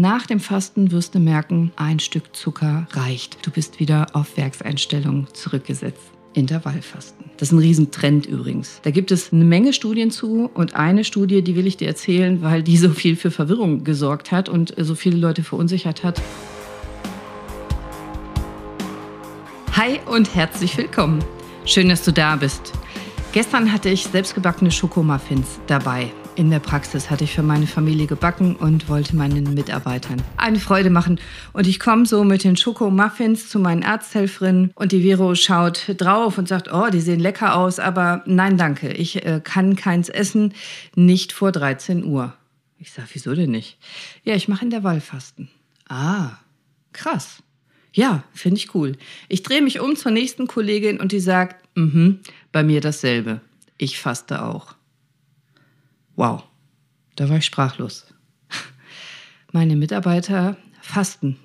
nach dem Fasten wirst du merken, ein Stück Zucker reicht. Du bist wieder auf Werkseinstellung zurückgesetzt. Intervallfasten. Das ist ein Riesentrend übrigens. Da gibt es eine Menge Studien zu und eine Studie, die will ich dir erzählen, weil die so viel für Verwirrung gesorgt hat und so viele Leute verunsichert hat. Hi und herzlich willkommen. Schön, dass du da bist. Gestern hatte ich selbstgebackene Schokomuffins dabei. In der Praxis hatte ich für meine Familie gebacken und wollte meinen Mitarbeitern eine Freude machen. Und ich komme so mit den Schokomuffins zu meinen Arzthelferinnen und die Vero schaut drauf und sagt, oh, die sehen lecker aus, aber nein, danke, ich äh, kann keins essen, nicht vor 13 Uhr. Ich sage, wieso denn nicht? Ja, ich mache in der Wallfasten. Ah, krass. Ja, finde ich cool. Ich drehe mich um zur nächsten Kollegin und die sagt, mhm, bei mir dasselbe. Ich faste auch. Wow, da war ich sprachlos. Meine Mitarbeiter fasten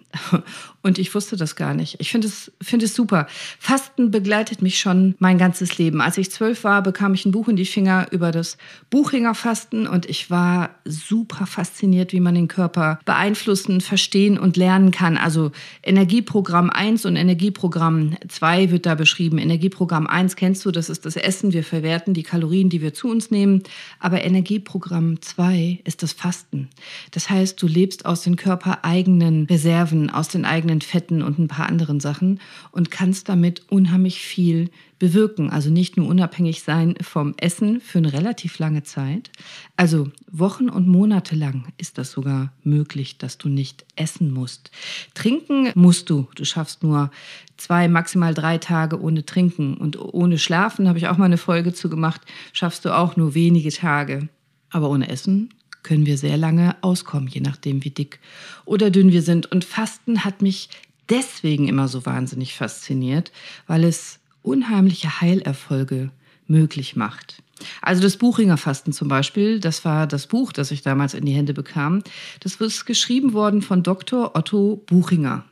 Und ich wusste das gar nicht. Ich finde es, finde es super. Fasten begleitet mich schon mein ganzes Leben. Als ich zwölf war, bekam ich ein Buch in die Finger über das Buchingerfasten und ich war super fasziniert, wie man den Körper beeinflussen, verstehen und lernen kann. Also Energieprogramm 1 und Energieprogramm 2 wird da beschrieben. Energieprogramm 1 kennst du, das ist das Essen. Wir verwerten die Kalorien, die wir zu uns nehmen. Aber Energieprogramm 2 ist das Fasten. Das heißt, du lebst aus den körpereigenen Reserven aus den eigenen Fetten und ein paar anderen Sachen und kannst damit unheimlich viel bewirken. Also nicht nur unabhängig sein vom Essen für eine relativ lange Zeit. Also Wochen und Monate lang ist das sogar möglich, dass du nicht essen musst. Trinken musst du. Du schaffst nur zwei, maximal drei Tage ohne Trinken. Und ohne Schlafen, habe ich auch mal eine Folge zu gemacht, schaffst du auch nur wenige Tage. Aber ohne Essen können wir sehr lange auskommen, je nachdem, wie dick oder dünn wir sind. Und Fasten hat mich deswegen immer so wahnsinnig fasziniert, weil es unheimliche Heilerfolge möglich macht. Also das Buchinger Fasten zum Beispiel, das war das Buch, das ich damals in die Hände bekam. Das ist geschrieben worden von Dr. Otto Buchinger.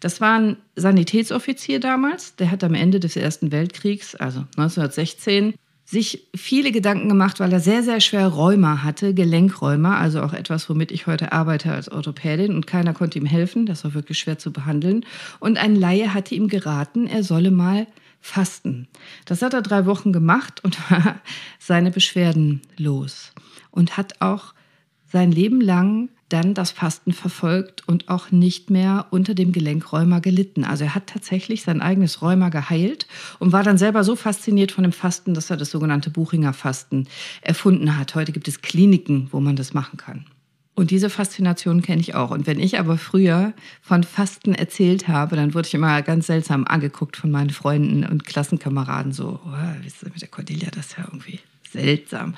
Das war ein Sanitätsoffizier damals, der hat am Ende des Ersten Weltkriegs, also 1916, sich viele Gedanken gemacht, weil er sehr, sehr schwer Rheuma hatte, Gelenkräumer, also auch etwas, womit ich heute arbeite als Orthopädin und keiner konnte ihm helfen, das war wirklich schwer zu behandeln. Und ein Laie hatte ihm geraten, er solle mal fasten. Das hat er drei Wochen gemacht und war seine Beschwerden los und hat auch sein Leben lang dann das Fasten verfolgt und auch nicht mehr unter dem Gelenkrheuma gelitten. Also er hat tatsächlich sein eigenes Rheuma geheilt und war dann selber so fasziniert von dem Fasten, dass er das sogenannte Buchinger Fasten erfunden hat. Heute gibt es Kliniken, wo man das machen kann. Und diese Faszination kenne ich auch. Und wenn ich aber früher von Fasten erzählt habe, dann wurde ich immer ganz seltsam angeguckt von meinen Freunden und Klassenkameraden. So, oh, wie ist das mit der Cordelia das ja irgendwie seltsam.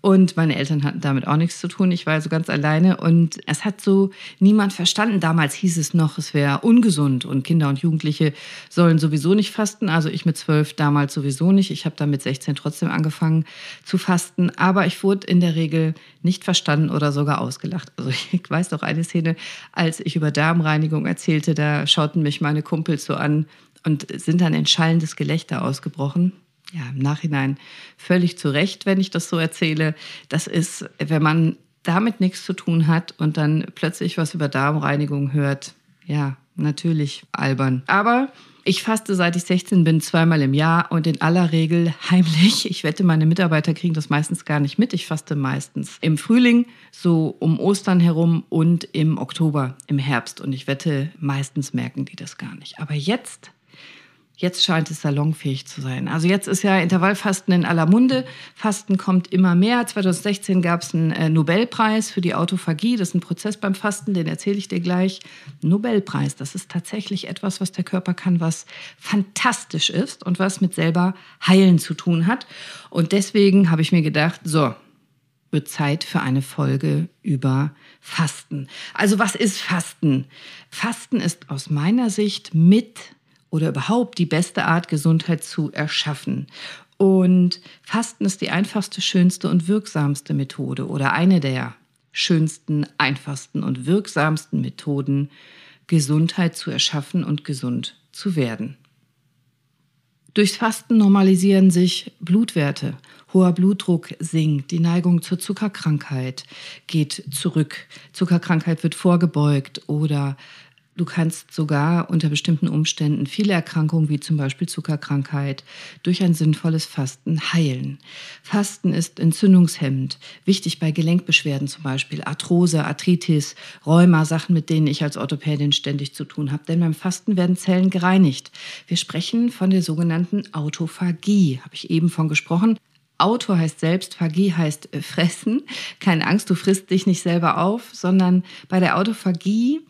Und meine Eltern hatten damit auch nichts zu tun. Ich war also ganz alleine und es hat so niemand verstanden. Damals hieß es noch, es wäre ungesund und Kinder und Jugendliche sollen sowieso nicht fasten. Also ich mit zwölf damals sowieso nicht. Ich habe dann mit 16 trotzdem angefangen zu fasten. Aber ich wurde in der Regel nicht verstanden oder sogar ausgelacht. Also ich weiß noch eine Szene, als ich über Darmreinigung erzählte, da schauten mich meine Kumpels so an und sind dann in schallendes Gelächter ausgebrochen ja, im Nachhinein völlig zu Recht, wenn ich das so erzähle. Das ist, wenn man damit nichts zu tun hat und dann plötzlich was über Darmreinigung hört, ja, natürlich albern. Aber ich faste seit ich 16 bin zweimal im Jahr und in aller Regel heimlich. Ich wette, meine Mitarbeiter kriegen das meistens gar nicht mit. Ich faste meistens im Frühling, so um Ostern herum und im Oktober, im Herbst. Und ich wette, meistens merken die das gar nicht. Aber jetzt Jetzt scheint es salonfähig zu sein. Also jetzt ist ja Intervallfasten in aller Munde. Fasten kommt immer mehr. 2016 gab es einen äh, Nobelpreis für die Autophagie. Das ist ein Prozess beim Fasten, den erzähle ich dir gleich. Nobelpreis, das ist tatsächlich etwas, was der Körper kann, was fantastisch ist und was mit selber heilen zu tun hat. Und deswegen habe ich mir gedacht, so, wird Zeit für eine Folge über Fasten. Also was ist Fasten? Fasten ist aus meiner Sicht mit oder überhaupt die beste Art, Gesundheit zu erschaffen. Und Fasten ist die einfachste, schönste und wirksamste Methode oder eine der schönsten, einfachsten und wirksamsten Methoden, Gesundheit zu erschaffen und gesund zu werden. Durchs Fasten normalisieren sich Blutwerte. Hoher Blutdruck sinkt, die Neigung zur Zuckerkrankheit geht zurück, Zuckerkrankheit wird vorgebeugt oder Du kannst sogar unter bestimmten Umständen viele Erkrankungen wie zum Beispiel Zuckerkrankheit durch ein sinnvolles Fasten heilen. Fasten ist entzündungshemmend, wichtig bei Gelenkbeschwerden zum Beispiel, Arthrose, Arthritis, Rheuma, Sachen, mit denen ich als Orthopädin ständig zu tun habe. Denn beim Fasten werden Zellen gereinigt. Wir sprechen von der sogenannten Autophagie, habe ich eben von gesprochen. Auto heißt selbst, Phagie heißt äh, fressen. Keine Angst, du frisst dich nicht selber auf, sondern bei der Autophagie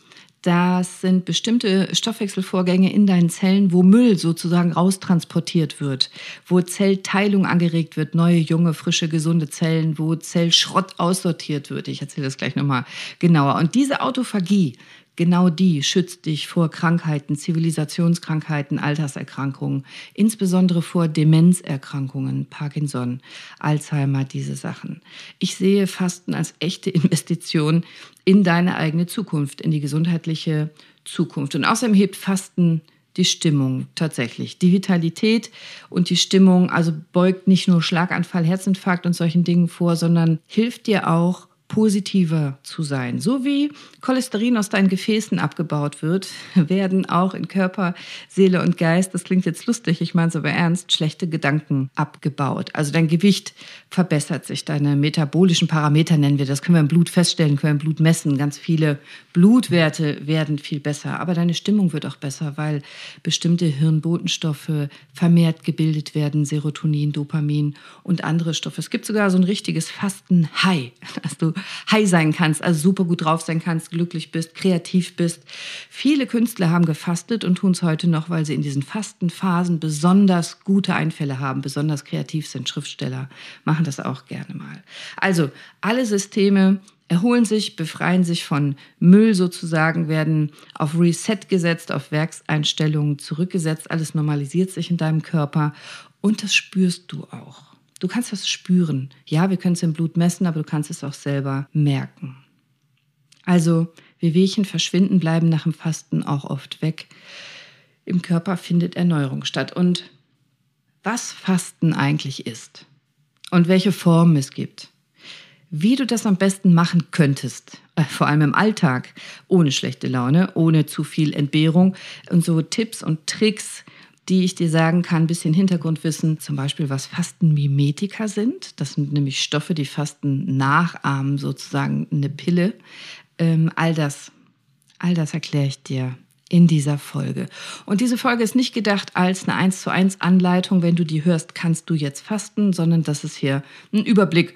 das sind bestimmte Stoffwechselvorgänge in deinen Zellen, wo Müll sozusagen raustransportiert wird, wo Zellteilung angeregt wird, neue, junge, frische, gesunde Zellen, wo Zellschrott aussortiert wird. Ich erzähle das gleich nochmal genauer. Und diese Autophagie, Genau die schützt dich vor Krankheiten, Zivilisationskrankheiten, Alterserkrankungen, insbesondere vor Demenzerkrankungen, Parkinson, Alzheimer, diese Sachen. Ich sehe Fasten als echte Investition in deine eigene Zukunft, in die gesundheitliche Zukunft. Und außerdem hebt Fasten die Stimmung tatsächlich. Die Vitalität und die Stimmung, also beugt nicht nur Schlaganfall, Herzinfarkt und solchen Dingen vor, sondern hilft dir auch, positiver zu sein. So wie Cholesterin aus deinen Gefäßen abgebaut wird, werden auch in Körper, Seele und Geist, das klingt jetzt lustig, ich meine es aber ernst, schlechte Gedanken abgebaut. Also dein Gewicht verbessert sich, deine metabolischen Parameter nennen wir das, können wir im Blut feststellen, können wir im Blut messen. Ganz viele Blutwerte werden viel besser, aber deine Stimmung wird auch besser, weil bestimmte Hirnbotenstoffe vermehrt gebildet werden, Serotonin, Dopamin und andere Stoffe. Es gibt sogar so ein richtiges Fasten-High, dass du high sein kannst, also super gut drauf sein kannst, glücklich bist, kreativ bist. Viele Künstler haben gefastet und tun es heute noch, weil sie in diesen Fastenphasen besonders gute Einfälle haben, besonders kreativ sind. Schriftsteller machen das auch gerne mal. Also alle Systeme erholen sich, befreien sich von Müll sozusagen, werden auf Reset gesetzt, auf Werkseinstellungen zurückgesetzt, alles normalisiert sich in deinem Körper und das spürst du auch. Du kannst das spüren. Ja, wir können es im Blut messen, aber du kannst es auch selber merken. Also, Wehwehchen verschwinden, bleiben nach dem Fasten auch oft weg. Im Körper findet Erneuerung statt. Und was Fasten eigentlich ist und welche Formen es gibt, wie du das am besten machen könntest, äh, vor allem im Alltag, ohne schlechte Laune, ohne zu viel Entbehrung und so Tipps und Tricks, die ich dir sagen kann, ein bisschen Hintergrundwissen, zum Beispiel was Fastenmimetika sind. Das sind nämlich Stoffe, die Fasten nachahmen, sozusagen eine Pille. Ähm, all das, all das erkläre ich dir in dieser Folge. Und diese Folge ist nicht gedacht als eine 1 zu 1 Anleitung, wenn du die hörst, kannst du jetzt fasten, sondern das ist hier ein Überblick.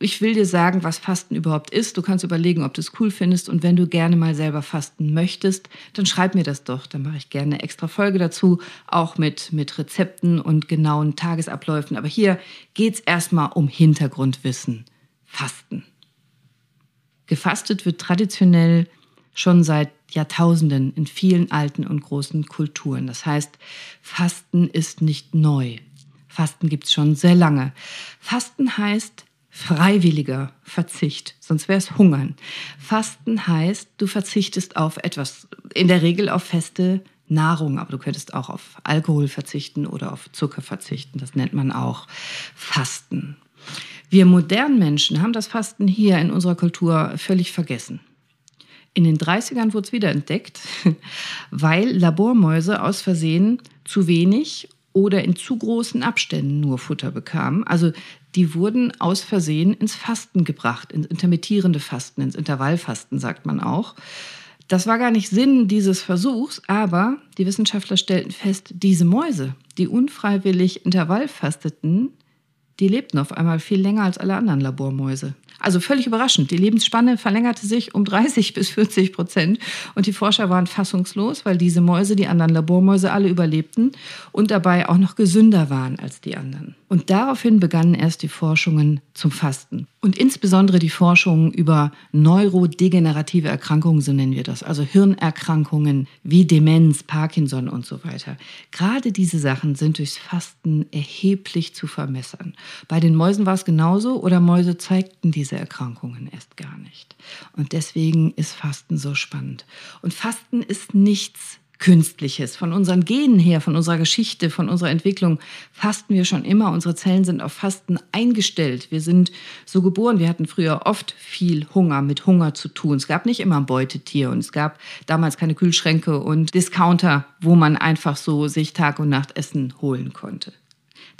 Ich will dir sagen, was Fasten überhaupt ist. Du kannst überlegen, ob du es cool findest. Und wenn du gerne mal selber fasten möchtest, dann schreib mir das doch. Dann mache ich gerne eine extra Folge dazu, auch mit, mit Rezepten und genauen Tagesabläufen. Aber hier geht es erstmal um Hintergrundwissen. Fasten. Gefastet wird traditionell schon seit Jahrtausenden in vielen alten und großen Kulturen. Das heißt, Fasten ist nicht neu. Fasten gibt es schon sehr lange. Fasten heißt freiwilliger Verzicht, sonst wäre es Hungern. Fasten heißt, du verzichtest auf etwas, in der Regel auf feste Nahrung, aber du könntest auch auf Alkohol verzichten oder auf Zucker verzichten. Das nennt man auch Fasten. Wir modernen Menschen haben das Fasten hier in unserer Kultur völlig vergessen. In den 30ern wurde es wiederentdeckt, weil Labormäuse aus Versehen zu wenig oder in zu großen Abständen nur Futter bekamen. Also die wurden aus Versehen ins Fasten gebracht, ins intermittierende Fasten, ins Intervallfasten sagt man auch. Das war gar nicht Sinn dieses Versuchs, aber die Wissenschaftler stellten fest, diese Mäuse, die unfreiwillig Intervallfasteten, die lebten auf einmal viel länger als alle anderen Labormäuse. Also völlig überraschend. Die Lebensspanne verlängerte sich um 30 bis 40 Prozent und die Forscher waren fassungslos, weil diese Mäuse, die anderen Labormäuse, alle überlebten und dabei auch noch gesünder waren als die anderen. Und daraufhin begannen erst die Forschungen zum Fasten. Und insbesondere die Forschungen über neurodegenerative Erkrankungen, so nennen wir das, also Hirnerkrankungen wie Demenz, Parkinson und so weiter. Gerade diese Sachen sind durchs Fasten erheblich zu vermessern. Bei den Mäusen war es genauso oder Mäuse zeigten diese Erkrankungen erst gar nicht. Und deswegen ist Fasten so spannend. Und Fasten ist nichts Künstliches. Von unseren Genen her, von unserer Geschichte, von unserer Entwicklung fasten wir schon immer. Unsere Zellen sind auf Fasten eingestellt. Wir sind so geboren. Wir hatten früher oft viel Hunger, mit Hunger zu tun. Es gab nicht immer ein Beutetier und es gab damals keine Kühlschränke und Discounter, wo man einfach so sich Tag und Nacht Essen holen konnte.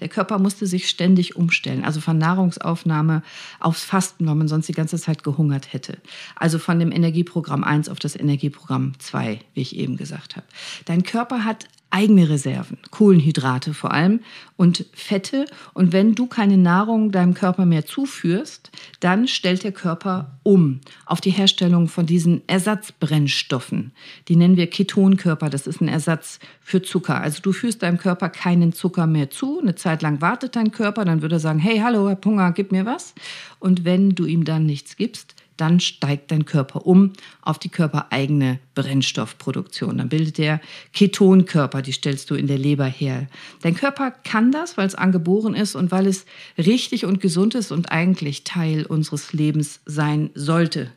Der Körper musste sich ständig umstellen, also von Nahrungsaufnahme aufs Fasten, weil man sonst die ganze Zeit gehungert hätte. Also von dem Energieprogramm 1 auf das Energieprogramm 2, wie ich eben gesagt habe. Dein Körper hat eigene Reserven, Kohlenhydrate vor allem und Fette. Und wenn du keine Nahrung deinem Körper mehr zuführst, dann stellt der Körper um auf die Herstellung von diesen Ersatzbrennstoffen. Die nennen wir Ketonkörper. Das ist ein Ersatz für Zucker. Also du führst deinem Körper keinen Zucker mehr zu. Eine Zeit lang wartet dein Körper, dann würde er sagen, hey, hallo, Herr Hunger, gib mir was. Und wenn du ihm dann nichts gibst, dann steigt dein Körper um auf die körpereigene Brennstoffproduktion. Dann bildet der Ketonkörper, die stellst du in der Leber her. Dein Körper kann das, weil es angeboren ist und weil es richtig und gesund ist und eigentlich Teil unseres Lebens sein sollte.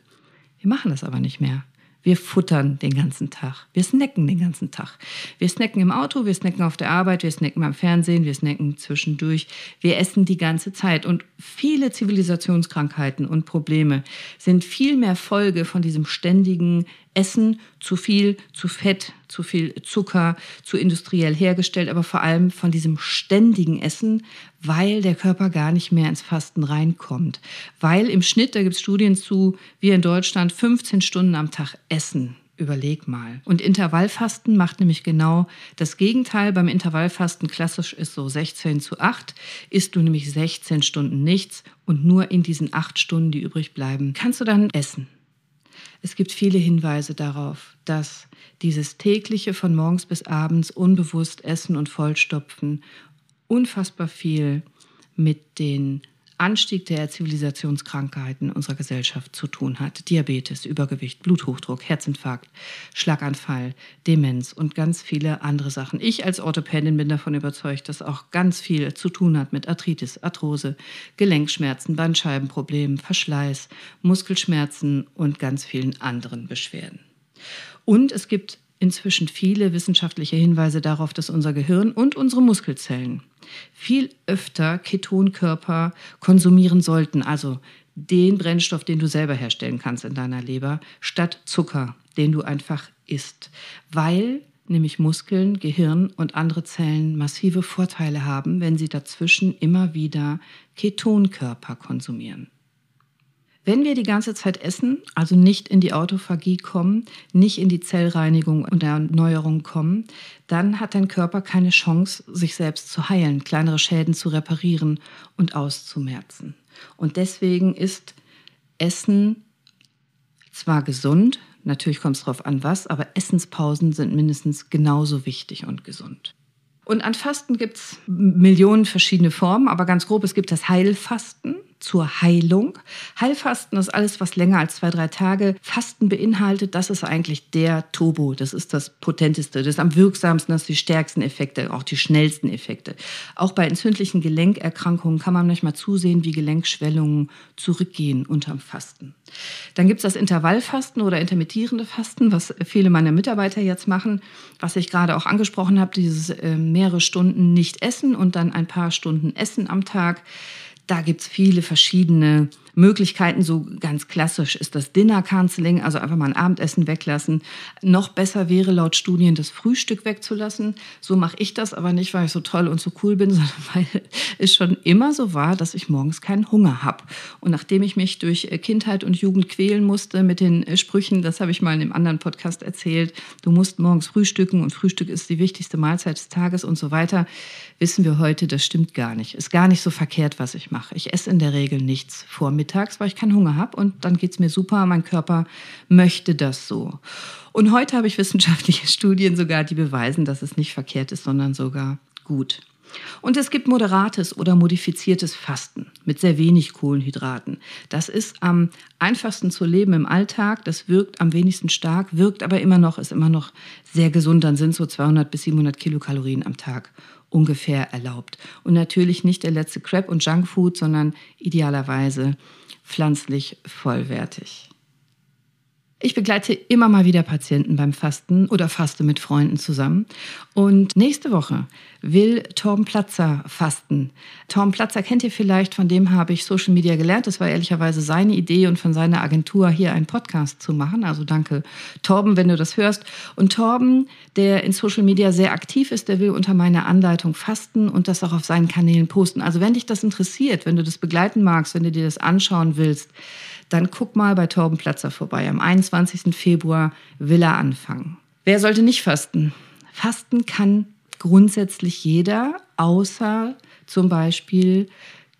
Wir machen das aber nicht mehr. Wir futtern den ganzen Tag. Wir snacken den ganzen Tag. Wir snacken im Auto, wir snacken auf der Arbeit, wir snacken beim Fernsehen, wir snacken zwischendurch. Wir essen die ganze Zeit. Und viele Zivilisationskrankheiten und Probleme sind viel mehr Folge von diesem ständigen Essen, zu viel, zu fett, zu viel Zucker, zu industriell hergestellt, aber vor allem von diesem ständigen Essen, weil der Körper gar nicht mehr ins Fasten reinkommt. Weil im Schnitt, da gibt es Studien zu, wir in Deutschland 15 Stunden am Tag essen. Überleg mal. Und Intervallfasten macht nämlich genau das Gegenteil. Beim Intervallfasten klassisch ist so 16 zu 8, isst du nämlich 16 Stunden nichts und nur in diesen 8 Stunden, die übrig bleiben, kannst du dann essen. Es gibt viele Hinweise darauf, dass dieses tägliche von morgens bis abends unbewusst Essen und Vollstopfen unfassbar viel mit den Anstieg der Zivilisationskrankheiten unserer Gesellschaft zu tun hat. Diabetes, Übergewicht, Bluthochdruck, Herzinfarkt, Schlaganfall, Demenz und ganz viele andere Sachen. Ich als Orthopädin bin davon überzeugt, dass auch ganz viel zu tun hat mit Arthritis, Arthrose, Gelenkschmerzen, Bandscheibenproblemen, Verschleiß, Muskelschmerzen und ganz vielen anderen Beschwerden. Und es gibt inzwischen viele wissenschaftliche Hinweise darauf, dass unser Gehirn und unsere Muskelzellen viel öfter Ketonkörper konsumieren sollten, also den Brennstoff, den du selber herstellen kannst in deiner Leber, statt Zucker, den du einfach isst, weil nämlich Muskeln, Gehirn und andere Zellen massive Vorteile haben, wenn sie dazwischen immer wieder Ketonkörper konsumieren. Wenn wir die ganze Zeit essen, also nicht in die Autophagie kommen, nicht in die Zellreinigung und Erneuerung kommen, dann hat dein Körper keine Chance, sich selbst zu heilen, kleinere Schäden zu reparieren und auszumerzen. Und deswegen ist Essen zwar gesund, natürlich kommt es darauf an, was, aber Essenspausen sind mindestens genauso wichtig und gesund. Und an Fasten gibt es Millionen verschiedene Formen, aber ganz grob, es gibt das Heilfasten zur Heilung. Heilfasten ist alles, was länger als zwei, drei Tage Fasten beinhaltet. Das ist eigentlich der Turbo. Das ist das Potenteste. Das ist am wirksamsten, das sind die stärksten Effekte, auch die schnellsten Effekte. Auch bei entzündlichen Gelenkerkrankungen kann man manchmal zusehen, wie Gelenkschwellungen zurückgehen unterm Fasten. Dann gibt es das Intervallfasten oder intermittierende Fasten, was viele meiner Mitarbeiter jetzt machen, was ich gerade auch angesprochen habe, dieses äh, mehrere Stunden nicht essen und dann ein paar Stunden essen am Tag. Da gibt es viele verschiedene Möglichkeiten, so ganz klassisch ist das Dinner Canceling, also einfach mal ein Abendessen weglassen. Noch besser wäre laut Studien das Frühstück wegzulassen. So mache ich das aber nicht, weil ich so toll und so cool bin, sondern weil es schon immer so war, dass ich morgens keinen Hunger habe. Und nachdem ich mich durch äh, Kindheit und Jugend quälen musste mit den äh, Sprüchen, das habe ich mal in einem anderen Podcast erzählt, du musst morgens frühstücken und Frühstück ist die wichtigste Mahlzeit des Tages und so weiter, wissen wir heute, das stimmt gar nicht. Ist gar nicht so verkehrt, was ich mache. Ich esse in der Regel nichts vor mir mittags, weil ich keinen Hunger habe und dann geht es mir super, mein Körper möchte das so. Und heute habe ich wissenschaftliche Studien sogar, die beweisen, dass es nicht verkehrt ist, sondern sogar gut. Und es gibt moderates oder modifiziertes Fasten mit sehr wenig Kohlenhydraten. Das ist am einfachsten zu leben im Alltag. Das wirkt am wenigsten stark, wirkt aber immer noch, ist immer noch sehr gesund. Dann sind so 200 bis 700 Kilokalorien am Tag ungefähr erlaubt. Und natürlich nicht der letzte Crap und Junkfood, sondern idealerweise pflanzlich vollwertig. Ich begleite immer mal wieder Patienten beim Fasten oder faste mit Freunden zusammen. Und nächste Woche will Torben Platzer fasten. Torben Platzer kennt ihr vielleicht, von dem habe ich Social Media gelernt. Das war ehrlicherweise seine Idee und von seiner Agentur hier einen Podcast zu machen. Also danke Torben, wenn du das hörst. Und Torben, der in Social Media sehr aktiv ist, der will unter meiner Anleitung fasten und das auch auf seinen Kanälen posten. Also wenn dich das interessiert, wenn du das begleiten magst, wenn du dir das anschauen willst, dann guck mal bei Torben Platzer vorbei. Am 21. Februar will er anfangen. Wer sollte nicht fasten? Fasten kann grundsätzlich jeder, außer zum Beispiel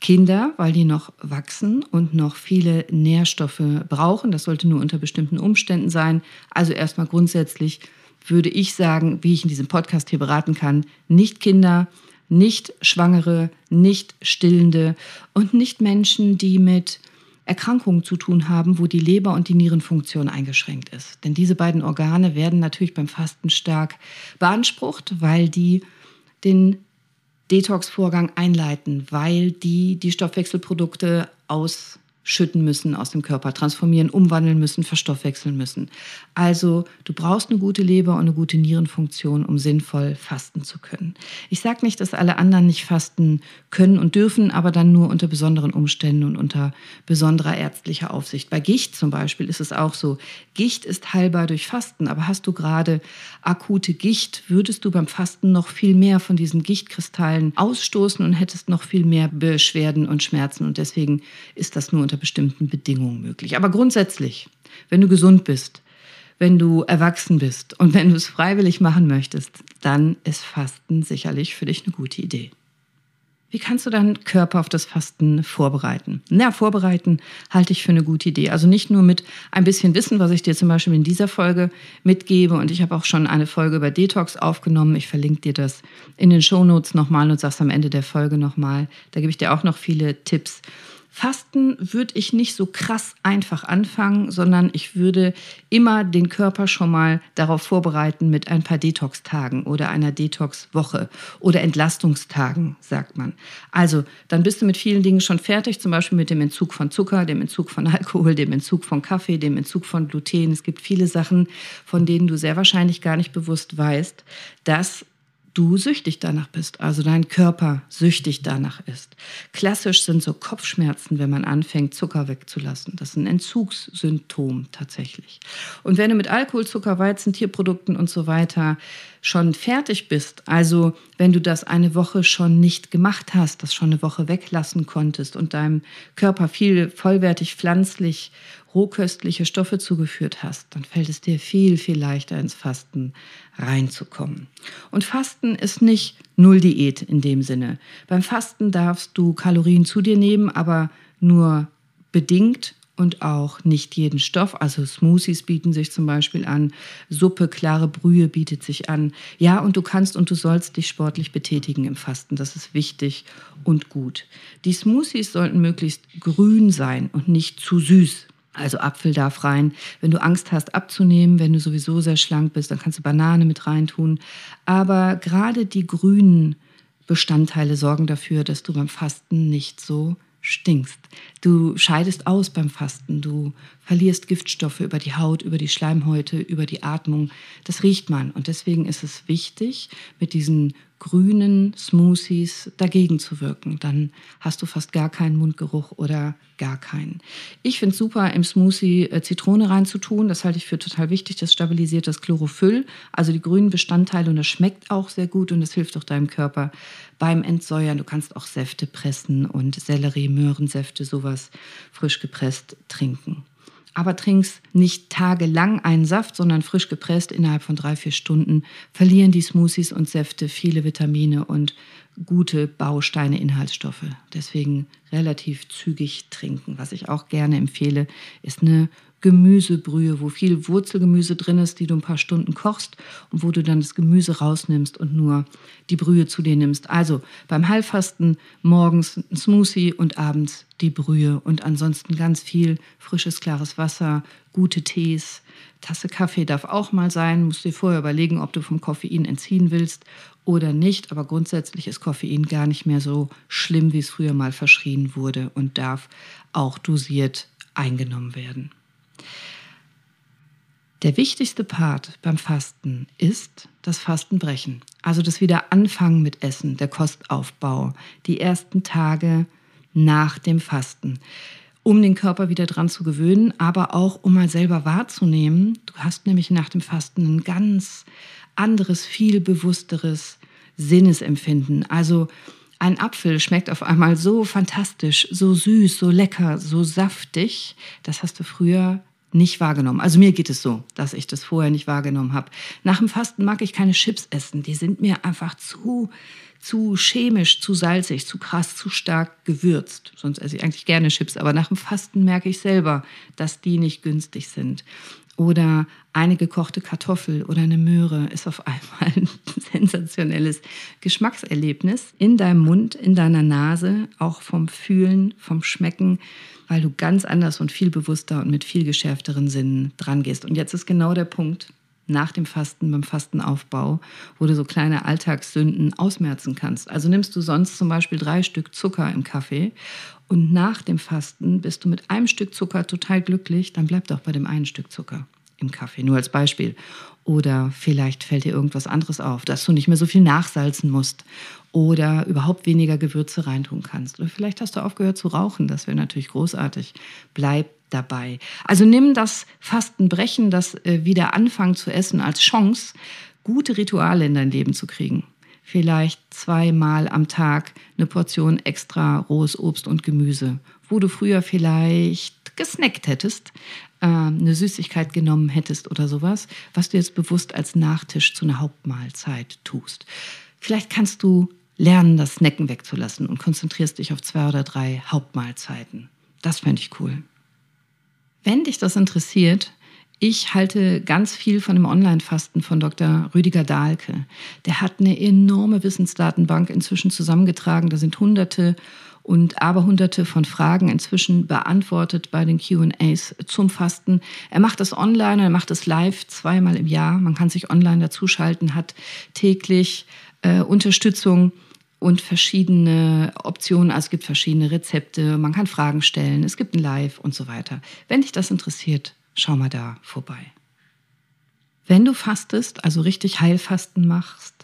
Kinder, weil die noch wachsen und noch viele Nährstoffe brauchen. Das sollte nur unter bestimmten Umständen sein. Also erstmal grundsätzlich würde ich sagen, wie ich in diesem Podcast hier beraten kann, nicht Kinder, nicht Schwangere, nicht Stillende und nicht Menschen, die mit Erkrankungen zu tun haben, wo die Leber und die Nierenfunktion eingeschränkt ist. Denn diese beiden Organe werden natürlich beim Fasten stark beansprucht, weil die den Detox-Vorgang einleiten, weil die die Stoffwechselprodukte aus schütten müssen aus dem Körper, transformieren, umwandeln müssen, verstoffwechseln müssen. Also du brauchst eine gute Leber und eine gute Nierenfunktion, um sinnvoll fasten zu können. Ich sage nicht, dass alle anderen nicht fasten können und dürfen, aber dann nur unter besonderen Umständen und unter besonderer ärztlicher Aufsicht. Bei Gicht zum Beispiel ist es auch so. Gicht ist heilbar durch Fasten, aber hast du gerade akute Gicht, würdest du beim Fasten noch viel mehr von diesen Gichtkristallen ausstoßen und hättest noch viel mehr Beschwerden und Schmerzen. Und deswegen ist das nur unter bestimmten Bedingungen möglich. Aber grundsätzlich, wenn du gesund bist, wenn du erwachsen bist und wenn du es freiwillig machen möchtest, dann ist Fasten sicherlich für dich eine gute Idee. Wie kannst du deinen Körper auf das Fasten vorbereiten? Na, vorbereiten halte ich für eine gute Idee. Also nicht nur mit ein bisschen Wissen, was ich dir zum Beispiel in dieser Folge mitgebe. Und ich habe auch schon eine Folge über Detox aufgenommen. Ich verlinke dir das in den Shownotes nochmal und sag's am Ende der Folge nochmal. Da gebe ich dir auch noch viele Tipps. Fasten würde ich nicht so krass einfach anfangen, sondern ich würde immer den Körper schon mal darauf vorbereiten mit ein paar Detox-Tagen oder einer Detox-Woche oder Entlastungstagen, sagt man. Also, dann bist du mit vielen Dingen schon fertig, zum Beispiel mit dem Entzug von Zucker, dem Entzug von Alkohol, dem Entzug von Kaffee, dem Entzug von Gluten. Es gibt viele Sachen, von denen du sehr wahrscheinlich gar nicht bewusst weißt, dass du süchtig danach bist, also dein Körper süchtig danach ist. Klassisch sind so Kopfschmerzen, wenn man anfängt, Zucker wegzulassen. Das ist ein Entzugssymptom tatsächlich. Und wenn du mit Alkohol, Zucker, Weizen, Tierprodukten und so weiter schon fertig bist, also wenn du das eine Woche schon nicht gemacht hast, das schon eine Woche weglassen konntest und deinem Körper viel vollwertig pflanzlich rohköstliche Stoffe zugeführt hast, dann fällt es dir viel, viel leichter ins Fasten reinzukommen. Und Fasten ist nicht Null Diät in dem Sinne. Beim Fasten darfst du Kalorien zu dir nehmen, aber nur bedingt und auch nicht jeden Stoff. Also Smoothies bieten sich zum Beispiel an, Suppe, klare Brühe bietet sich an. Ja, und du kannst und du sollst dich sportlich betätigen im Fasten. Das ist wichtig und gut. Die Smoothies sollten möglichst grün sein und nicht zu süß. Also Apfel darf rein. Wenn du Angst hast abzunehmen, wenn du sowieso sehr schlank bist, dann kannst du Banane mit reintun. Aber gerade die grünen Bestandteile sorgen dafür, dass du beim Fasten nicht so stinkst. Du scheidest aus beim Fasten, du verlierst Giftstoffe über die Haut, über die Schleimhäute, über die Atmung. Das riecht man und deswegen ist es wichtig, mit diesen grünen Smoothies dagegen zu wirken. Dann hast du fast gar keinen Mundgeruch oder gar keinen. Ich finde es super, im Smoothie äh, Zitrone reinzutun. Das halte ich für total wichtig. Das stabilisiert das Chlorophyll, also die grünen Bestandteile. Und das schmeckt auch sehr gut und das hilft auch deinem Körper beim Entsäuern. Du kannst auch Säfte pressen und Sellerie, Möhrensäfte, sowas frisch gepresst trinken aber trinkst nicht tagelang einen Saft, sondern frisch gepresst innerhalb von drei, vier Stunden, verlieren die Smoothies und Säfte viele Vitamine und gute Bausteine, Inhaltsstoffe. Deswegen relativ zügig trinken. Was ich auch gerne empfehle, ist eine Gemüsebrühe, wo viel Wurzelgemüse drin ist, die du ein paar Stunden kochst und wo du dann das Gemüse rausnimmst und nur die Brühe zu dir nimmst. Also beim Heilfasten morgens ein Smoothie und abends die Brühe und ansonsten ganz viel frisches, klares Wasser, gute Tees. Tasse Kaffee darf auch mal sein. Musst dir vorher überlegen, ob du vom Koffein entziehen willst oder nicht. Aber grundsätzlich ist Koffein gar nicht mehr so schlimm, wie es früher mal verschrien wurde und darf auch dosiert eingenommen werden. Der wichtigste Part beim Fasten ist das Fastenbrechen. Also das Wiederanfangen mit Essen, der Kostaufbau, die ersten Tage nach dem Fasten um den Körper wieder dran zu gewöhnen, aber auch um mal selber wahrzunehmen. Du hast nämlich nach dem Fasten ein ganz anderes, viel bewussteres Sinnesempfinden. Also ein Apfel schmeckt auf einmal so fantastisch, so süß, so lecker, so saftig. Das hast du früher nicht wahrgenommen. Also mir geht es so, dass ich das vorher nicht wahrgenommen habe. Nach dem Fasten mag ich keine Chips essen. Die sind mir einfach zu zu chemisch, zu salzig, zu krass, zu stark gewürzt. Sonst esse ich eigentlich gerne Chips, aber nach dem Fasten merke ich selber, dass die nicht günstig sind. Oder eine gekochte Kartoffel oder eine Möhre ist auf einmal ein sensationelles Geschmackserlebnis in deinem Mund, in deiner Nase, auch vom Fühlen, vom Schmecken, weil du ganz anders und viel bewusster und mit viel geschärfteren Sinnen dran gehst. Und jetzt ist genau der Punkt, nach dem Fasten, beim Fastenaufbau, wo du so kleine Alltagssünden ausmerzen kannst. Also nimmst du sonst zum Beispiel drei Stück Zucker im Kaffee und nach dem Fasten bist du mit einem Stück Zucker total glücklich, dann bleib doch bei dem einen Stück Zucker im Kaffee, nur als Beispiel. Oder vielleicht fällt dir irgendwas anderes auf, dass du nicht mehr so viel nachsalzen musst oder überhaupt weniger Gewürze reintun kannst. Oder vielleicht hast du aufgehört zu rauchen, das wäre natürlich großartig. Bleib dabei. Also nimm das Fastenbrechen, das äh, wieder anfangen zu essen als Chance, gute Rituale in dein Leben zu kriegen. Vielleicht zweimal am Tag eine Portion extra rohes Obst und Gemüse, wo du früher vielleicht gesnackt hättest, äh, eine Süßigkeit genommen hättest oder sowas, was du jetzt bewusst als Nachtisch zu einer Hauptmahlzeit tust. Vielleicht kannst du lernen, das Snacken wegzulassen und konzentrierst dich auf zwei oder drei Hauptmahlzeiten. Das fände ich cool. Wenn dich das interessiert, ich halte ganz viel von dem Online-Fasten von Dr. Rüdiger Dahlke. Der hat eine enorme Wissensdatenbank inzwischen zusammengetragen. Da sind hunderte und aberhunderte von Fragen inzwischen beantwortet bei den QAs zum Fasten. Er macht das online, er macht es live zweimal im Jahr. Man kann sich online dazuschalten, hat täglich äh, Unterstützung und verschiedene Optionen. Also es gibt verschiedene Rezepte, man kann Fragen stellen, es gibt ein Live und so weiter. Wenn dich das interessiert, schau mal da vorbei. Wenn du fastest, also richtig Heilfasten machst,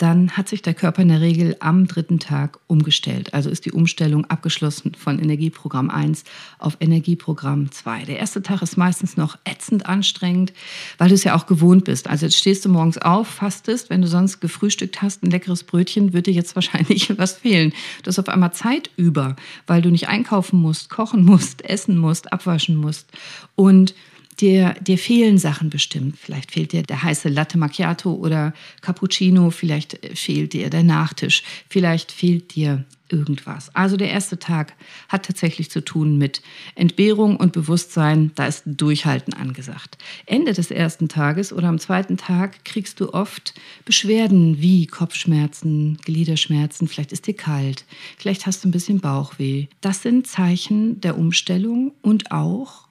dann hat sich der Körper in der Regel am dritten Tag umgestellt. Also ist die Umstellung abgeschlossen von Energieprogramm 1 auf Energieprogramm 2. Der erste Tag ist meistens noch ätzend anstrengend, weil du es ja auch gewohnt bist. Also jetzt stehst du morgens auf, fastest, wenn du sonst gefrühstückt hast, ein leckeres Brötchen, wird dir jetzt wahrscheinlich was fehlen. Du hast auf einmal Zeit über, weil du nicht einkaufen musst, kochen musst, essen musst, abwaschen musst. Und dir, dir fehlen Sachen bestimmt. Vielleicht fehlt dir der heiße Latte Macchiato oder Cappuccino, vielleicht fehlt dir der Nachtisch, vielleicht fehlt dir irgendwas. Also der erste Tag hat tatsächlich zu tun mit Entbehrung und Bewusstsein, da ist Durchhalten angesagt. Ende des ersten Tages oder am zweiten Tag kriegst du oft Beschwerden wie Kopfschmerzen, Gliederschmerzen, vielleicht ist dir kalt, vielleicht hast du ein bisschen Bauchweh. Das sind Zeichen der Umstellung und auch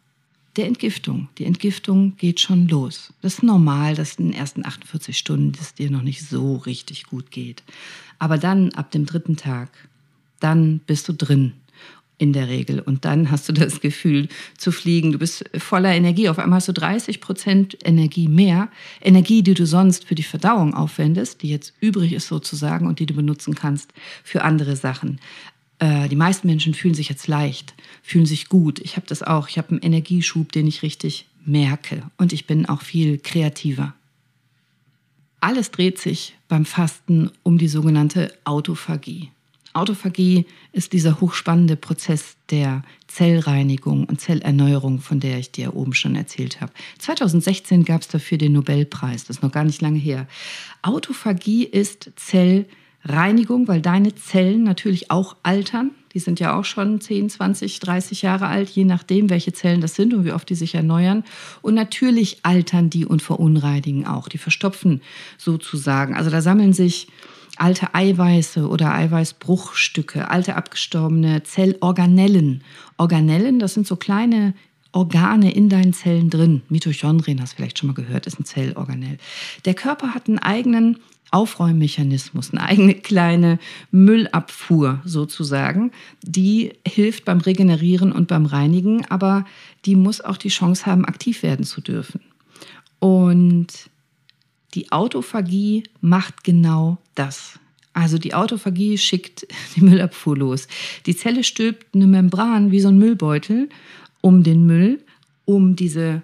der Entgiftung. Die Entgiftung geht schon los. Das ist normal, dass in den ersten 48 Stunden es dir noch nicht so richtig gut geht. Aber dann, ab dem dritten Tag, dann bist du drin in der Regel. Und dann hast du das Gefühl zu fliegen. Du bist voller Energie. Auf einmal hast du 30 Prozent Energie mehr. Energie, die du sonst für die Verdauung aufwendest, die jetzt übrig ist sozusagen und die du benutzen kannst für andere Sachen. Äh, die meisten Menschen fühlen sich jetzt leicht, fühlen sich gut. Ich habe das auch. Ich habe einen Energieschub, den ich richtig merke. Und ich bin auch viel kreativer. Alles dreht sich beim Fasten um die sogenannte Autophagie. Autophagie ist dieser hochspannende Prozess der Zellreinigung und Zellerneuerung, von der ich dir oben schon erzählt habe. 2016 gab es dafür den Nobelpreis, das ist noch gar nicht lange her. Autophagie ist Zellreinigung Reinigung, weil deine Zellen natürlich auch altern. Die sind ja auch schon 10, 20, 30 Jahre alt, je nachdem, welche Zellen das sind und wie oft die sich erneuern. Und natürlich altern die und verunreinigen auch. Die verstopfen sozusagen. Also da sammeln sich alte Eiweiße oder Eiweißbruchstücke, alte abgestorbene Zellorganellen. Organellen, das sind so kleine Organe in deinen Zellen drin. Mitochondrien, hast du vielleicht schon mal gehört, ist ein Zellorganell. Der Körper hat einen eigenen Aufräummechanismus, eine eigene kleine Müllabfuhr sozusagen, die hilft beim Regenerieren und beim Reinigen, aber die muss auch die Chance haben, aktiv werden zu dürfen. Und die Autophagie macht genau das. Also die Autophagie schickt die Müllabfuhr los. Die Zelle stülpt eine Membran wie so ein Müllbeutel um den Müll, um diese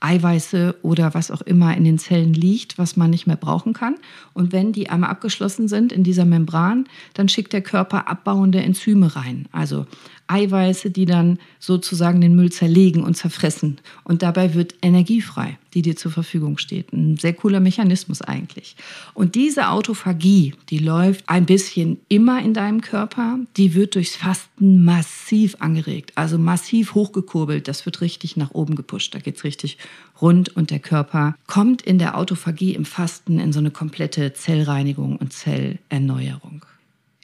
Eiweiße oder was auch immer in den Zellen liegt, was man nicht mehr brauchen kann. Und wenn die einmal abgeschlossen sind in dieser Membran, dann schickt der Körper abbauende Enzyme rein. Also Eiweiße, die dann sozusagen den Müll zerlegen und zerfressen. Und dabei wird Energie frei, die dir zur Verfügung steht. Ein sehr cooler Mechanismus eigentlich. Und diese Autophagie, die läuft ein bisschen immer in deinem Körper, die wird durchs Fasten massiv angeregt, also massiv hochgekurbelt. Das wird richtig nach oben gepusht. Da geht es richtig rund und der Körper kommt in der Autophagie im Fasten in so eine komplette Zellreinigung und Zellerneuerung.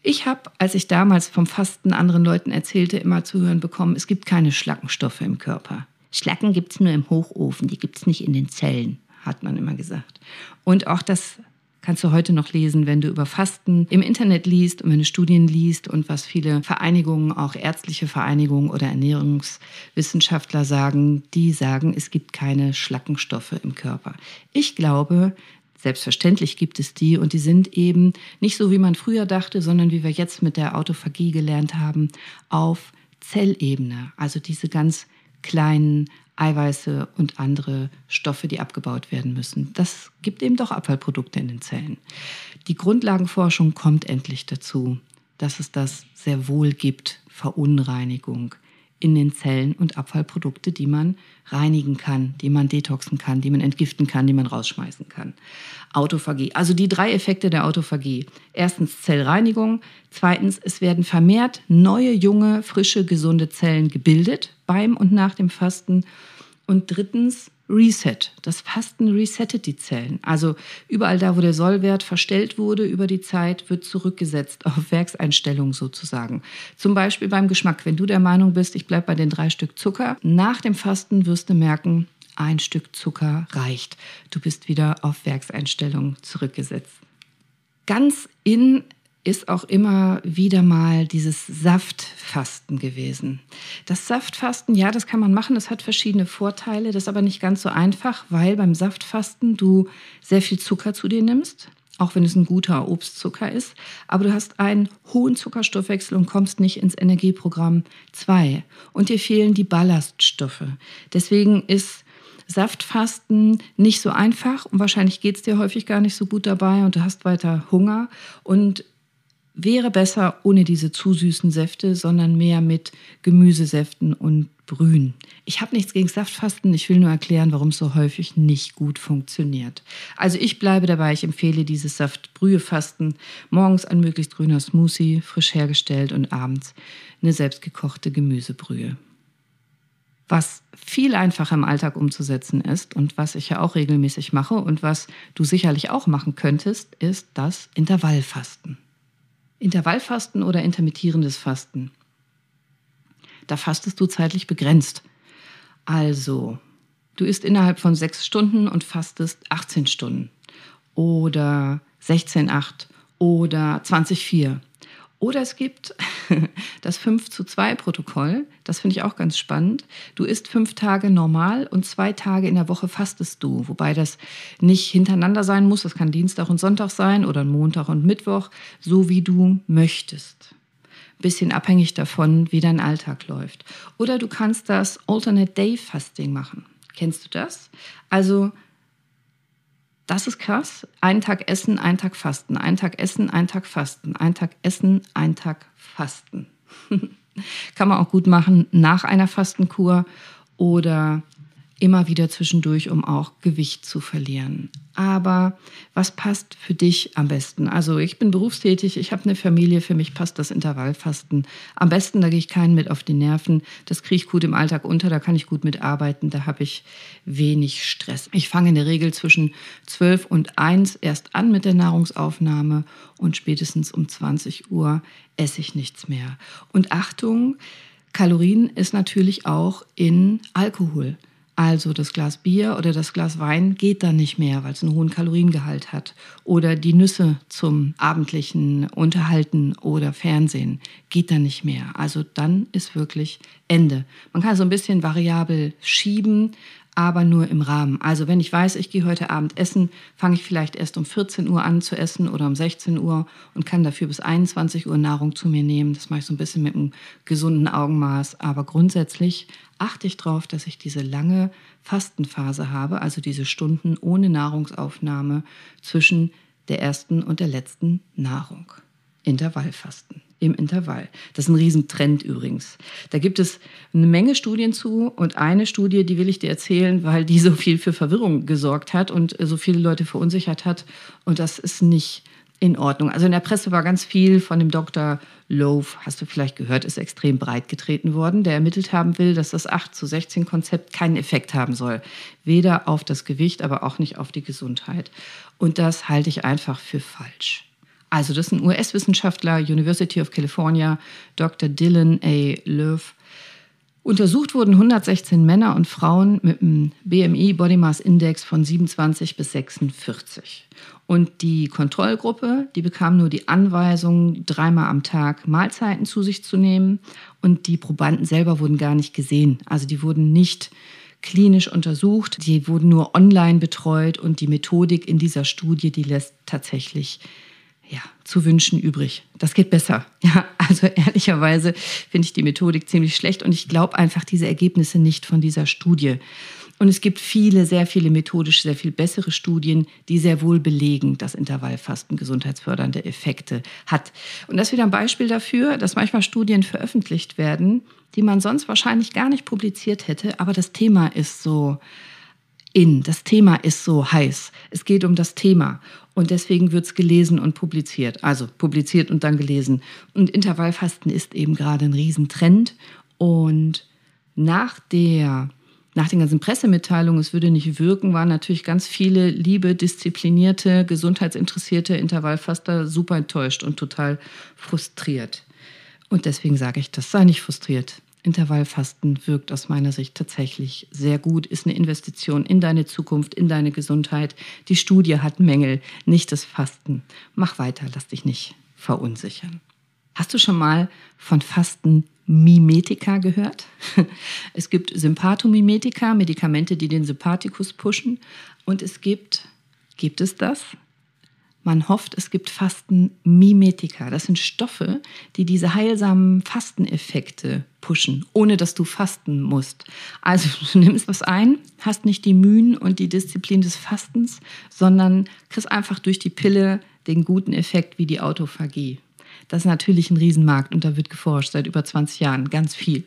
Ich habe, als ich damals vom Fasten anderen Leuten erzählte, immer zu hören bekommen, es gibt keine Schlackenstoffe im Körper. Schlacken gibt es nur im Hochofen, die gibt es nicht in den Zellen, hat man immer gesagt. Und auch das kannst du heute noch lesen, wenn du über Fasten im Internet liest und wenn du Studien liest und was viele Vereinigungen, auch ärztliche Vereinigungen oder Ernährungswissenschaftler sagen, die sagen, es gibt keine Schlackenstoffe im Körper. Ich glaube, Selbstverständlich gibt es die und die sind eben nicht so, wie man früher dachte, sondern wie wir jetzt mit der Autophagie gelernt haben, auf Zellebene. Also diese ganz kleinen Eiweiße und andere Stoffe, die abgebaut werden müssen. Das gibt eben doch Abfallprodukte in den Zellen. Die Grundlagenforschung kommt endlich dazu, dass es das sehr wohl gibt, Verunreinigung, in den Zellen und Abfallprodukte, die man reinigen kann, die man detoxen kann, die man entgiften kann, die man rausschmeißen kann. Autophagie. Also die drei Effekte der Autophagie. Erstens Zellreinigung. Zweitens, es werden vermehrt neue, junge, frische, gesunde Zellen gebildet beim und nach dem Fasten. Und drittens Reset. Das Fasten resettet die Zellen. Also überall da, wo der Sollwert verstellt wurde über die Zeit, wird zurückgesetzt auf Werkseinstellungen sozusagen. Zum Beispiel beim Geschmack. Wenn du der Meinung bist, ich bleibe bei den drei Stück Zucker, nach dem Fasten wirst du merken, ein Stück Zucker reicht. Du bist wieder auf Werkseinstellungen zurückgesetzt. Ganz in ist auch immer wieder mal dieses Saftfasten gewesen. Das Saftfasten, ja, das kann man machen, das hat verschiedene Vorteile, das ist aber nicht ganz so einfach, weil beim Saftfasten du sehr viel Zucker zu dir nimmst, auch wenn es ein guter Obstzucker ist, aber du hast einen hohen Zuckerstoffwechsel und kommst nicht ins Energieprogramm 2 und dir fehlen die Ballaststoffe. Deswegen ist Saftfasten nicht so einfach und wahrscheinlich geht es dir häufig gar nicht so gut dabei und du hast weiter Hunger und wäre besser ohne diese zu süßen Säfte, sondern mehr mit Gemüsesäften und Brühen. Ich habe nichts gegen Saftfasten, ich will nur erklären, warum es so häufig nicht gut funktioniert. Also ich bleibe dabei, ich empfehle dieses Saftbrühefasten. Morgens ein möglichst grüner Smoothie, frisch hergestellt und abends eine selbstgekochte Gemüsebrühe. Was viel einfacher im Alltag umzusetzen ist und was ich ja auch regelmäßig mache und was du sicherlich auch machen könntest, ist das Intervallfasten. Intervallfasten oder intermittierendes Fasten. Da fastest du zeitlich begrenzt. Also, du isst innerhalb von sechs Stunden und fastest 18 Stunden oder 16,8 oder 20,4 oder es gibt das 5 zu 2 Protokoll. Das finde ich auch ganz spannend. Du isst fünf Tage normal und zwei Tage in der Woche fastest du. Wobei das nicht hintereinander sein muss. Das kann Dienstag und Sonntag sein oder Montag und Mittwoch, so wie du möchtest. Bisschen abhängig davon, wie dein Alltag läuft. Oder du kannst das Alternate Day Fasting machen. Kennst du das? Also das ist krass. Einen Tag essen, einen Tag fasten, einen Tag essen, einen Tag fasten, einen Tag essen, einen Tag fasten. Kann man auch gut machen nach einer Fastenkur oder immer wieder zwischendurch, um auch Gewicht zu verlieren. Aber was passt für dich am besten? Also ich bin berufstätig, ich habe eine Familie, für mich passt das Intervallfasten. Am besten, da gehe ich keinen mit auf die Nerven. Das kriege ich gut im Alltag unter, da kann ich gut mitarbeiten, da habe ich wenig Stress. Ich fange in der Regel zwischen 12 und 1 erst an mit der Nahrungsaufnahme und spätestens um 20 Uhr esse ich nichts mehr. Und Achtung, Kalorien ist natürlich auch in Alkohol. Also das Glas Bier oder das Glas Wein geht dann nicht mehr, weil es einen hohen Kaloriengehalt hat. Oder die Nüsse zum abendlichen Unterhalten oder Fernsehen geht dann nicht mehr. Also dann ist wirklich Ende. Man kann so ein bisschen variabel schieben, aber nur im Rahmen. Also wenn ich weiß, ich gehe heute Abend essen, fange ich vielleicht erst um 14 Uhr an zu essen oder um 16 Uhr und kann dafür bis 21 Uhr Nahrung zu mir nehmen. Das mache ich so ein bisschen mit einem gesunden Augenmaß. Aber grundsätzlich achte ich darauf, dass ich diese lange Fastenphase habe, also diese Stunden ohne Nahrungsaufnahme zwischen der ersten und der letzten Nahrung. Intervallfasten im Intervall. Das ist ein Riesentrend übrigens. Da gibt es eine Menge Studien zu und eine Studie, die will ich dir erzählen, weil die so viel für Verwirrung gesorgt hat und so viele Leute verunsichert hat. Und das ist nicht in Ordnung. Also in der Presse war ganz viel von dem Dr. Loaf, hast du vielleicht gehört, ist extrem breit getreten worden, der ermittelt haben will, dass das 8 zu 16 Konzept keinen Effekt haben soll. Weder auf das Gewicht, aber auch nicht auf die Gesundheit. Und das halte ich einfach für falsch. Also das ist ein US-Wissenschaftler, University of California, Dr. Dylan A. Löw. Untersucht wurden 116 Männer und Frauen mit einem BMI Body Mass Index von 27 bis 46. Und die Kontrollgruppe, die bekam nur die Anweisung, dreimal am Tag Mahlzeiten zu sich zu nehmen. Und die Probanden selber wurden gar nicht gesehen. Also die wurden nicht klinisch untersucht, die wurden nur online betreut. Und die Methodik in dieser Studie, die lässt tatsächlich ja, zu wünschen übrig. Das geht besser. Ja, also ehrlicherweise finde ich die Methodik ziemlich schlecht und ich glaube einfach diese Ergebnisse nicht von dieser Studie. Und es gibt viele, sehr viele methodisch sehr viel bessere Studien, die sehr wohl belegen, dass Intervallfasten gesundheitsfördernde Effekte hat. Und das ist wieder ein Beispiel dafür, dass manchmal Studien veröffentlicht werden, die man sonst wahrscheinlich gar nicht publiziert hätte, aber das Thema ist so in. Das Thema ist so heiß. Es geht um das Thema. Und deswegen wird es gelesen und publiziert. Also publiziert und dann gelesen. Und Intervallfasten ist eben gerade ein Riesentrend. Und nach der nach den ganzen Pressemitteilungen, es würde nicht wirken, waren natürlich ganz viele liebe, disziplinierte, gesundheitsinteressierte Intervallfaster super enttäuscht und total frustriert. Und deswegen sage ich, das sei nicht frustriert. Intervallfasten wirkt aus meiner Sicht tatsächlich sehr gut, ist eine Investition in deine Zukunft, in deine Gesundheit. Die Studie hat Mängel, nicht das Fasten. Mach weiter, lass dich nicht verunsichern. Hast du schon mal von Fastenmimetika gehört? Es gibt Sympathomimetika, Medikamente, die den Sympathikus pushen. Und es gibt, gibt es das? Man hofft, es gibt Fastenmimetika. Das sind Stoffe, die diese heilsamen Fasteneffekte pushen, ohne dass du fasten musst. Also du nimmst was ein, hast nicht die Mühen und die Disziplin des Fastens, sondern kriegst einfach durch die Pille den guten Effekt wie die Autophagie. Das ist natürlich ein Riesenmarkt und da wird geforscht seit über 20 Jahren, ganz viel.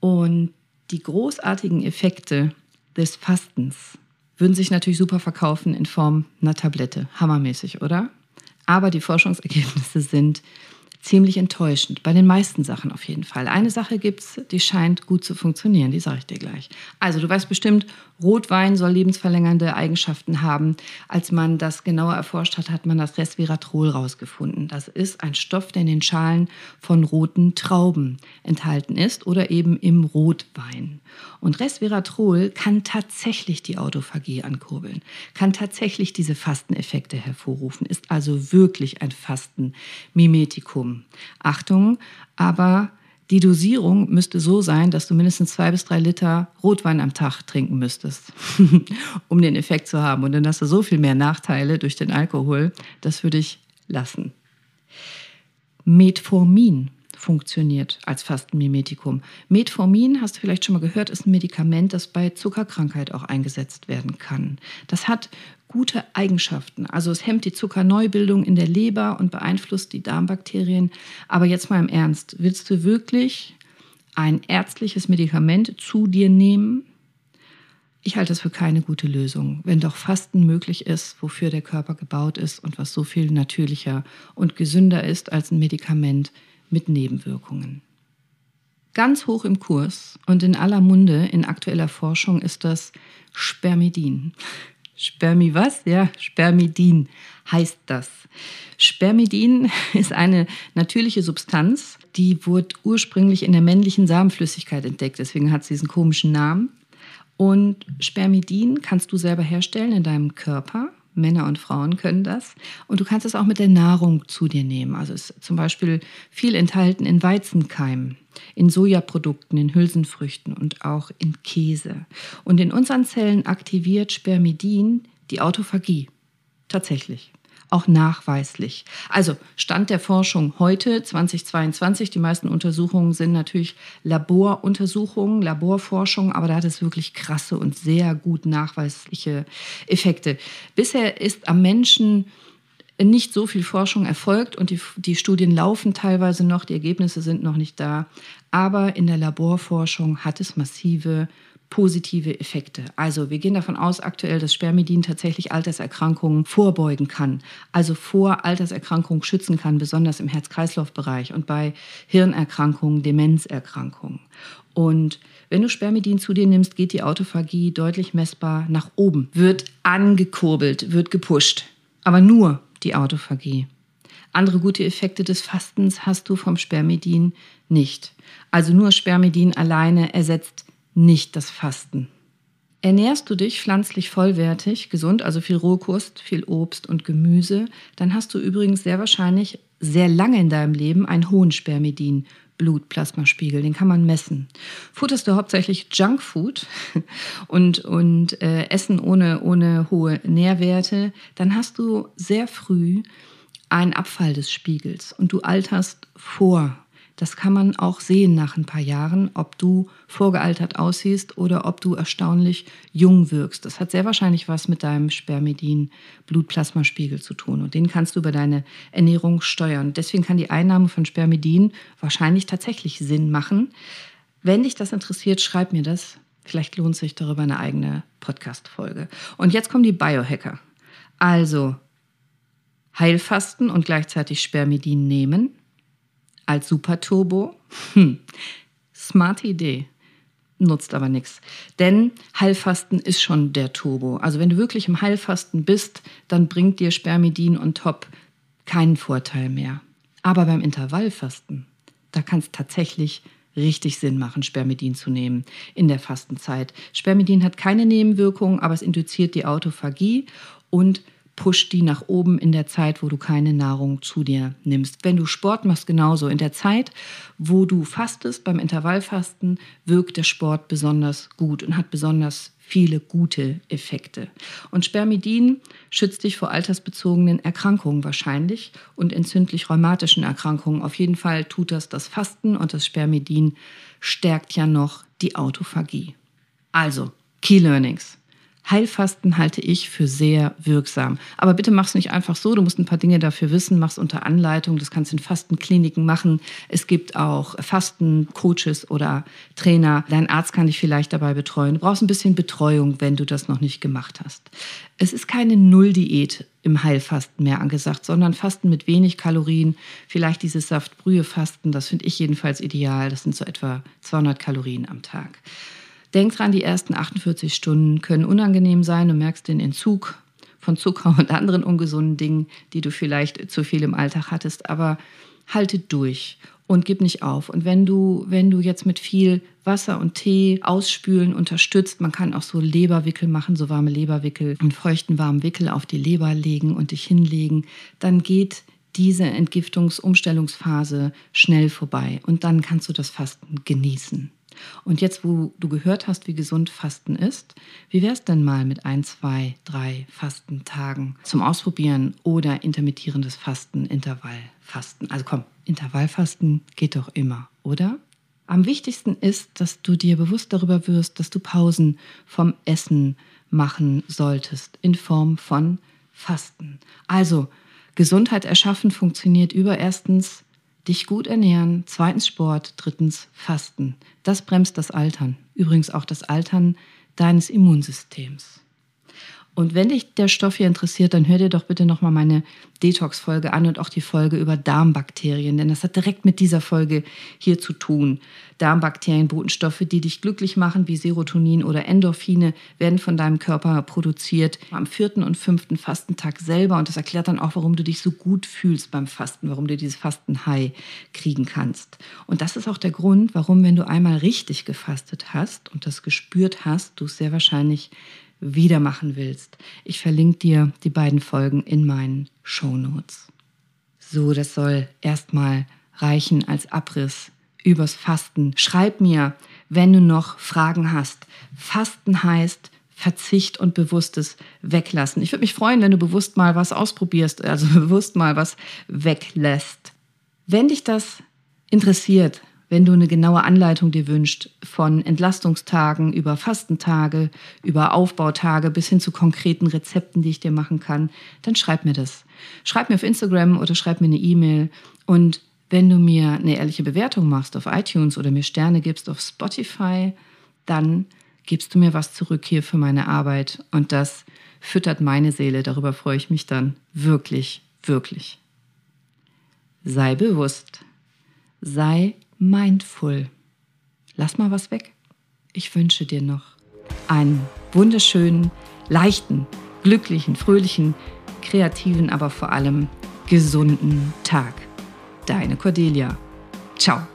Und die großartigen Effekte des Fastens würden sich natürlich super verkaufen in Form einer Tablette. Hammermäßig, oder? Aber die Forschungsergebnisse sind ziemlich enttäuschend. Bei den meisten Sachen auf jeden Fall. Eine Sache gibt es, die scheint gut zu funktionieren, die sage ich dir gleich. Also du weißt bestimmt, Rotwein soll lebensverlängernde Eigenschaften haben. Als man das genauer erforscht hat, hat man das Resveratrol rausgefunden. Das ist ein Stoff, der in den Schalen von roten Trauben enthalten ist oder eben im Rotwein. Und Resveratrol kann tatsächlich die Autophagie ankurbeln, kann tatsächlich diese Fasteneffekte hervorrufen, ist also wirklich ein Fastenmimetikum. Achtung, aber die Dosierung müsste so sein, dass du mindestens zwei bis drei Liter Rotwein am Tag trinken müsstest, um den Effekt zu haben. Und dann hast du so viel mehr Nachteile durch den Alkohol. Das würde ich lassen. Metformin funktioniert als Fastenmimetikum. Metformin, hast du vielleicht schon mal gehört, ist ein Medikament, das bei Zuckerkrankheit auch eingesetzt werden kann. Das hat gute Eigenschaften. Also es hemmt die Zuckerneubildung in der Leber und beeinflusst die Darmbakterien. Aber jetzt mal im Ernst, willst du wirklich ein ärztliches Medikament zu dir nehmen? Ich halte das für keine gute Lösung, wenn doch Fasten möglich ist, wofür der Körper gebaut ist und was so viel natürlicher und gesünder ist als ein Medikament mit Nebenwirkungen. Ganz hoch im Kurs und in aller Munde in aktueller Forschung ist das Spermidin. Spermi was? Ja, Spermidin heißt das. Spermidin ist eine natürliche Substanz, die wurde ursprünglich in der männlichen Samenflüssigkeit entdeckt, deswegen hat sie diesen komischen Namen. Und Spermidin kannst du selber herstellen in deinem Körper Männer und Frauen können das. Und du kannst es auch mit der Nahrung zu dir nehmen. Also es ist zum Beispiel viel enthalten in Weizenkeimen, in Sojaprodukten, in Hülsenfrüchten und auch in Käse. Und in unseren Zellen aktiviert Spermidin die Autophagie. Tatsächlich auch nachweislich. Also Stand der Forschung heute, 2022, die meisten Untersuchungen sind natürlich Laboruntersuchungen, Laborforschung, aber da hat es wirklich krasse und sehr gut nachweisliche Effekte. Bisher ist am Menschen nicht so viel Forschung erfolgt und die, die Studien laufen teilweise noch, die Ergebnisse sind noch nicht da. Aber in der Laborforschung hat es massive positive Effekte. Also wir gehen davon aus aktuell, dass Spermidin tatsächlich Alterserkrankungen vorbeugen kann, also vor Alterserkrankungen schützen kann, besonders im Herz-Kreislauf-Bereich und bei Hirnerkrankungen, Demenzerkrankungen. Und wenn du Spermidin zu dir nimmst, geht die Autophagie deutlich messbar nach oben, wird angekurbelt, wird gepusht. Aber nur die Autophagie. Andere gute Effekte des Fastens hast du vom Spermidin nicht. Also nur Spermidin alleine ersetzt nicht das Fasten. Ernährst du dich pflanzlich vollwertig, gesund, also viel Rohkost, viel Obst und Gemüse, dann hast du übrigens sehr wahrscheinlich sehr lange in deinem Leben einen hohen Spermidin. Blutplasmaspiegel, den kann man messen. Futterst du hauptsächlich Junkfood und, und äh, Essen ohne, ohne hohe Nährwerte, dann hast du sehr früh einen Abfall des Spiegels und du alterst vor das kann man auch sehen nach ein paar Jahren, ob du vorgealtert aussiehst oder ob du erstaunlich jung wirkst. Das hat sehr wahrscheinlich was mit deinem Spermidin-Blutplasmaspiegel zu tun. Und den kannst du über deine Ernährung steuern. Deswegen kann die Einnahme von Spermidin wahrscheinlich tatsächlich Sinn machen. Wenn dich das interessiert, schreib mir das. Vielleicht lohnt sich darüber eine eigene Podcast-Folge. Und jetzt kommen die Biohacker. Also Heilfasten und gleichzeitig Spermidin nehmen als Superturbo? Hm. Smarte Idee. Nutzt aber nichts. Denn Heilfasten ist schon der Turbo. Also wenn du wirklich im Heilfasten bist, dann bringt dir Spermidin und Top keinen Vorteil mehr. Aber beim Intervallfasten, da kann es tatsächlich richtig Sinn machen, Spermidin zu nehmen in der Fastenzeit. Spermidin hat keine Nebenwirkungen, aber es induziert die Autophagie und pusht die nach oben in der Zeit, wo du keine Nahrung zu dir nimmst. Wenn du Sport machst, genauso. In der Zeit, wo du fastest, beim Intervallfasten, wirkt der Sport besonders gut und hat besonders viele gute Effekte. Und Spermidin schützt dich vor altersbezogenen Erkrankungen wahrscheinlich und entzündlich-rheumatischen Erkrankungen. Auf jeden Fall tut das das Fasten und das Spermidin stärkt ja noch die Autophagie. Also, Key Learnings. Heilfasten halte ich für sehr wirksam. Aber bitte mach es nicht einfach so. Du musst ein paar Dinge dafür wissen. Mach es unter Anleitung. Das kannst du in Fastenkliniken machen. Es gibt auch Fastencoaches oder Trainer. Dein Arzt kann dich vielleicht dabei betreuen. Du brauchst ein bisschen Betreuung, wenn du das noch nicht gemacht hast. Es ist keine Nulldiät im Heilfasten mehr angesagt, sondern Fasten mit wenig Kalorien. Vielleicht dieses Saftbrühe-Fasten. Das finde ich jedenfalls ideal. Das sind so etwa 200 Kalorien am Tag. Denk dran, die ersten 48 Stunden können unangenehm sein. Du merkst den Entzug von Zucker und anderen ungesunden Dingen, die du vielleicht zu viel im Alltag hattest. Aber halte durch und gib nicht auf. Und wenn du, wenn du jetzt mit viel Wasser und Tee ausspülen unterstützt, man kann auch so Leberwickel machen, so warme Leberwickel, einen feuchten warmen Wickel auf die Leber legen und dich hinlegen, dann geht diese Entgiftungsumstellungsphase schnell vorbei und dann kannst du das Fasten genießen. Und jetzt, wo du gehört hast, wie gesund Fasten ist, wie wäre es denn mal mit ein, zwei, drei Fastentagen zum Ausprobieren oder intermittierendes Fasten, Intervallfasten? Also komm, Intervallfasten geht doch immer, oder? Am wichtigsten ist, dass du dir bewusst darüber wirst, dass du Pausen vom Essen machen solltest in Form von Fasten. Also Gesundheit erschaffen funktioniert über erstens Dich gut ernähren, zweitens Sport, drittens Fasten. Das bremst das Altern. Übrigens auch das Altern deines Immunsystems. Und wenn dich der Stoff hier interessiert, dann hör dir doch bitte nochmal meine Detox-Folge an und auch die Folge über Darmbakterien, denn das hat direkt mit dieser Folge hier zu tun. Darmbakterien, Botenstoffe, die dich glücklich machen, wie Serotonin oder Endorphine, werden von deinem Körper produziert am vierten und fünften Fastentag selber. Und das erklärt dann auch, warum du dich so gut fühlst beim Fasten, warum du dieses Fasten-High kriegen kannst. Und das ist auch der Grund, warum, wenn du einmal richtig gefastet hast und das gespürt hast, du es sehr wahrscheinlich wieder machen willst. Ich verlinke dir die beiden Folgen in meinen Show Notes. So, das soll erstmal reichen als Abriss übers Fasten. Schreib mir, wenn du noch Fragen hast. Fasten heißt Verzicht und bewusstes Weglassen. Ich würde mich freuen, wenn du bewusst mal was ausprobierst, also bewusst mal was weglässt. Wenn dich das interessiert, wenn du eine genaue Anleitung dir wünschst, von Entlastungstagen über Fastentage, über Aufbautage bis hin zu konkreten Rezepten, die ich dir machen kann, dann schreib mir das. Schreib mir auf Instagram oder schreib mir eine E-Mail. Und wenn du mir eine ehrliche Bewertung machst auf iTunes oder mir Sterne gibst auf Spotify, dann gibst du mir was zurück hier für meine Arbeit. Und das füttert meine Seele. Darüber freue ich mich dann wirklich, wirklich. Sei bewusst. Sei mindful. Lass mal was weg. Ich wünsche dir noch einen wunderschönen, leichten, glücklichen, fröhlichen, kreativen, aber vor allem gesunden Tag. Deine Cordelia. Ciao.